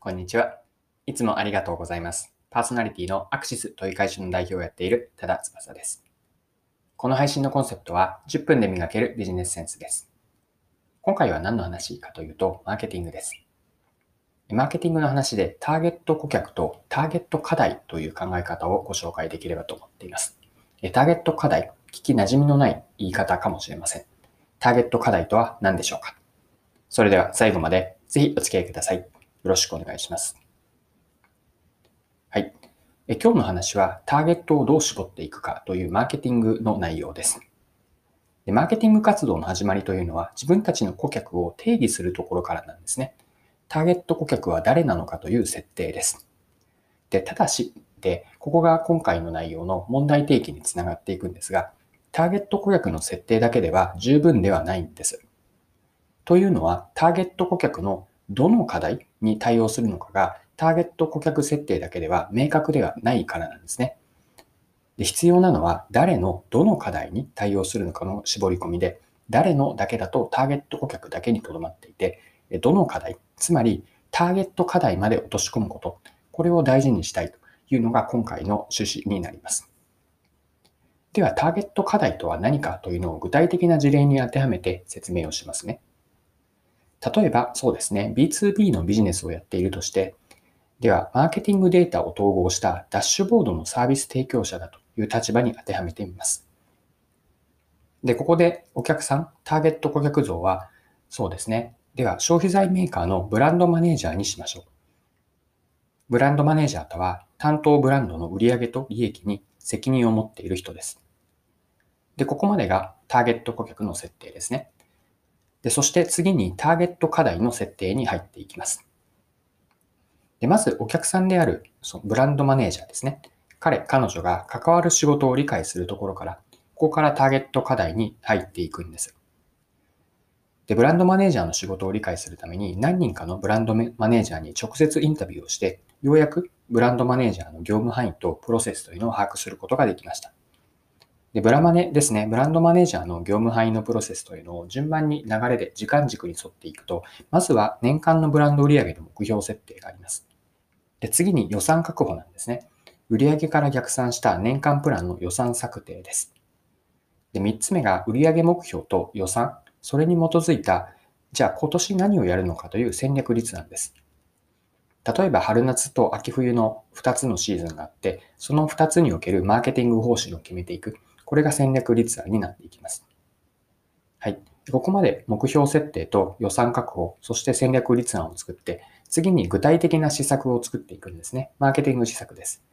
こんにちは。いつもありがとうございます。パーソナリティのアクシスという会社の代表をやっている多田翼です。この配信のコンセプトは10分で磨けるビジネスセンスです。今回は何の話かというと、マーケティングです。マーケティングの話でターゲット顧客とターゲット課題という考え方をご紹介できればと思っています。ターゲット課題、聞き馴染みのない言い方かもしれません。ターゲット課題とは何でしょうかそれでは最後までぜひお付き合いください。よろしくお願いします。はい。え今日の話はターゲットをどう絞っていくかというマーケティングの内容です。でマーケティング活動の始まりというのは自分たちの顧客を定義するところからなんですね。ターゲット顧客は誰なのかという設定です。で、ただし、で、ここが今回の内容の問題提起につながっていくんですが、ターゲット顧客の設定だけでは十分ではないんです。というのは、ターゲット顧客のどの課題に対応するのかが、ターゲット顧客設定だけでは明確ではないからなんですね。で必要なのは、誰のどの課題に対応するのかの絞り込みで、誰のだけだとターゲット顧客だけにとどまっていて、どの課題、つまりターゲット課題まで落とし込むこと、これを大事にしたいというのが今回の趣旨になります。では、ターゲット課題とは何かというのを具体的な事例に当てはめて説明をしますね。例えば、そうですね、B2B のビジネスをやっているとして、では、マーケティングデータを統合したダッシュボードのサービス提供者だという立場に当てはめてみます。で、ここでお客さん、ターゲット顧客像は、そうですね、では、消費財メーカーのブランドマネージャーにしましょう。ブランドマネージャーとは、担当ブランドの売上と利益に責任を持っている人です。で、ここまでがターゲット顧客の設定ですね。で、そして次にターゲット課題の設定に入っていきます。で、まずお客さんであるそのブランドマネージャーですね。彼、彼女が関わる仕事を理解するところから、ここからターゲット課題に入っていくんです。で、ブランドマネージャーの仕事を理解するために何人かのブランドマネージャーに直接インタビューをして、ようやくブランドマネージャーの業務範囲とプロセスというのを把握することができました。で、ブラマネですね、ブランドマネージャーの業務範囲のプロセスというのを順番に流れで時間軸に沿っていくと、まずは年間のブランド売上の目標設定があります。で、次に予算確保なんですね。売上から逆算した年間プランの予算策定です。で、3つ目が売上目標と予算、それに基づいた、じゃあ今年何をやるのかという戦略率なんです。例えば春夏と秋冬の2つのシーズンがあって、その2つにおけるマーケティング方針を決めていく。これが戦略立案になっていきます。はい。ここまで目標設定と予算確保、そして戦略立案を作って、次に具体的な施策を作っていくんですね。マーケティング施策です。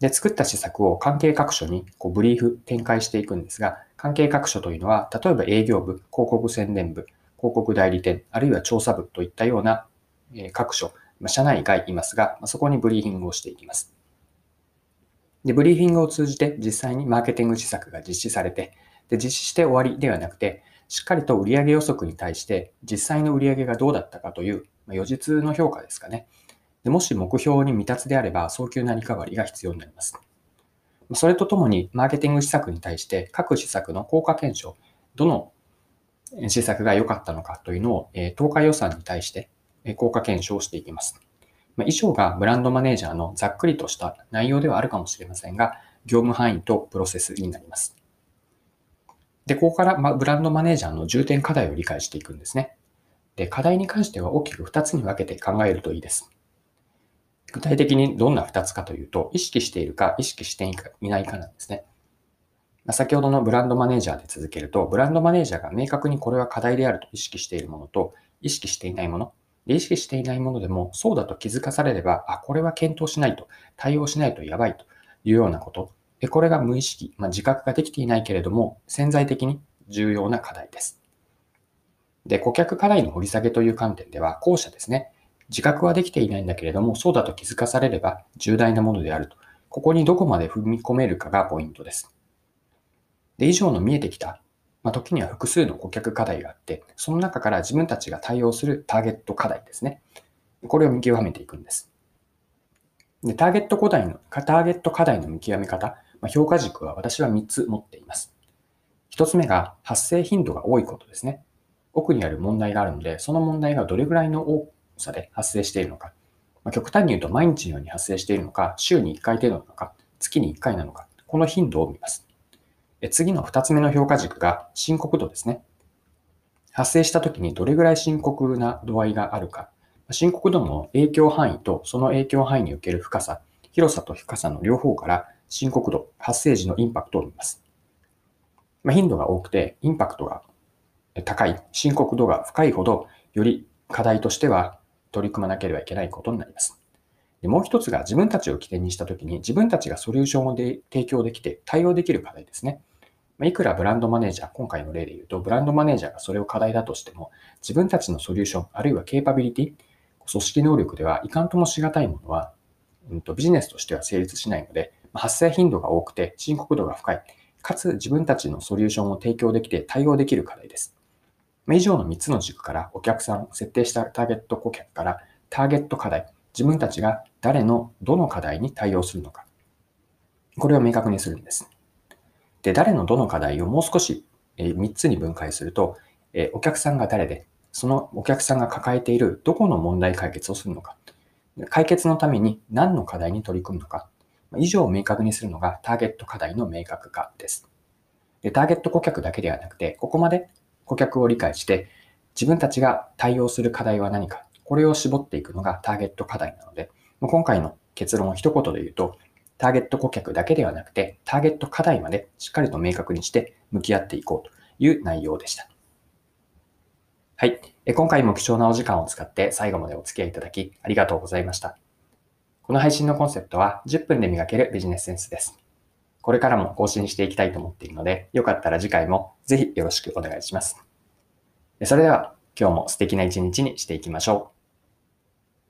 で、作った施策を関係各所にこうブリーフ展開していくんですが、関係各所というのは、例えば営業部、広告宣伝部、広告代理店、あるいは調査部といったような各所、社内外いますが、そこにブリーフィングをしていきます。で、ブリーフィングを通じて実際にマーケティング施策が実施されて、で、実施して終わりではなくて、しっかりと売上予測に対して実際の売上がどうだったかという、ま予実の評価ですかね。でもし目標に未達であれば早急なリカバリーが必要になります。それとともに、マーケティング施策に対して各施策の効果検証、どの施策が良かったのかというのを、投下予算に対して効果検証していきます。まあ、以上がブランドマネージャーのざっくりとした内容ではあるかもしれませんが、業務範囲とプロセスになります。で、ここから、ま、ブランドマネージャーの重点課題を理解していくんですね。で、課題に関しては大きく2つに分けて考えるといいです。具体的にどんな2つかというと、意識しているか意識していないかなんですね。ま先ほどのブランドマネージャーで続けると、ブランドマネージャーが明確にこれは課題であると意識しているものと、意識していないもの、意識していないものでも、そうだと気づかされれば、あ、これは検討しないと、対応しないとやばいというようなこと。でこれが無意識、まあ、自覚ができていないけれども、潜在的に重要な課題です。で、顧客課題の掘り下げという観点では、後者ですね。自覚はできていないんだけれども、そうだと気づかされれば重大なものであると。ここにどこまで踏み込めるかがポイントです。で、以上の見えてきたまあ、時には複数の顧客課題があって、その中から自分たちが対応するターゲット課題ですね。これを見極めていくんです。でターゲット課題の、ターゲット課題の見極め方、まあ、評価軸は私は3つ持っています。1つ目が発生頻度が多いことですね。奥にある問題があるので、その問題がどれぐらいの多さで発生しているのか。まあ、極端に言うと毎日のように発生しているのか、週に1回程度なのか、月に1回なのか、この頻度を見ます。次の2つ目の評価軸が深刻度ですね。発生した時にどれぐらい深刻な度合いがあるか。深刻度の影響範囲とその影響範囲における深さ、広さと深さの両方から深刻度、発生時のインパクトを見ます。ま、頻度が多くてインパクトが高い、深刻度が深いほど、より課題としては取り組まなければいけないことになります。でもう一つが自分たちを起点にしたときに自分たちがソリューションをで提供できて対応できる課題ですね。いくらブランドマネージャー、今回の例で言うと、ブランドマネージャーがそれを課題だとしても、自分たちのソリューション、あるいはケーパビリティ、組織能力ではいかんともしがたいものは、うん、とビジネスとしては成立しないので、発生頻度が多くて深刻度が深い、かつ自分たちのソリューションを提供できて対応できる課題です。以上の3つの軸からお客さん、設定したターゲット顧客からターゲット課題、自分たちが誰のどの課題に対応するのか。これを明確にするんです。で、誰のどの課題をもう少し3つに分解すると、お客さんが誰で、そのお客さんが抱えているどこの問題解決をするのか、解決のために何の課題に取り組むのか、以上を明確にするのがターゲット課題の明確化です。でターゲット顧客だけではなくて、ここまで顧客を理解して、自分たちが対応する課題は何か、これを絞っていくのがターゲット課題なので、今回の結論を一言で言うと、ターゲット顧客だけではなくて、ターゲット課題までしっかりと明確にして向き合っていこうという内容でした。はい。今回も貴重なお時間を使って最後までお付き合いいただきありがとうございました。この配信のコンセプトは10分で磨けるビジネスセンスです。これからも更新していきたいと思っているので、よかったら次回もぜひよろしくお願いします。それでは今日も素敵な一日にしていきましょう。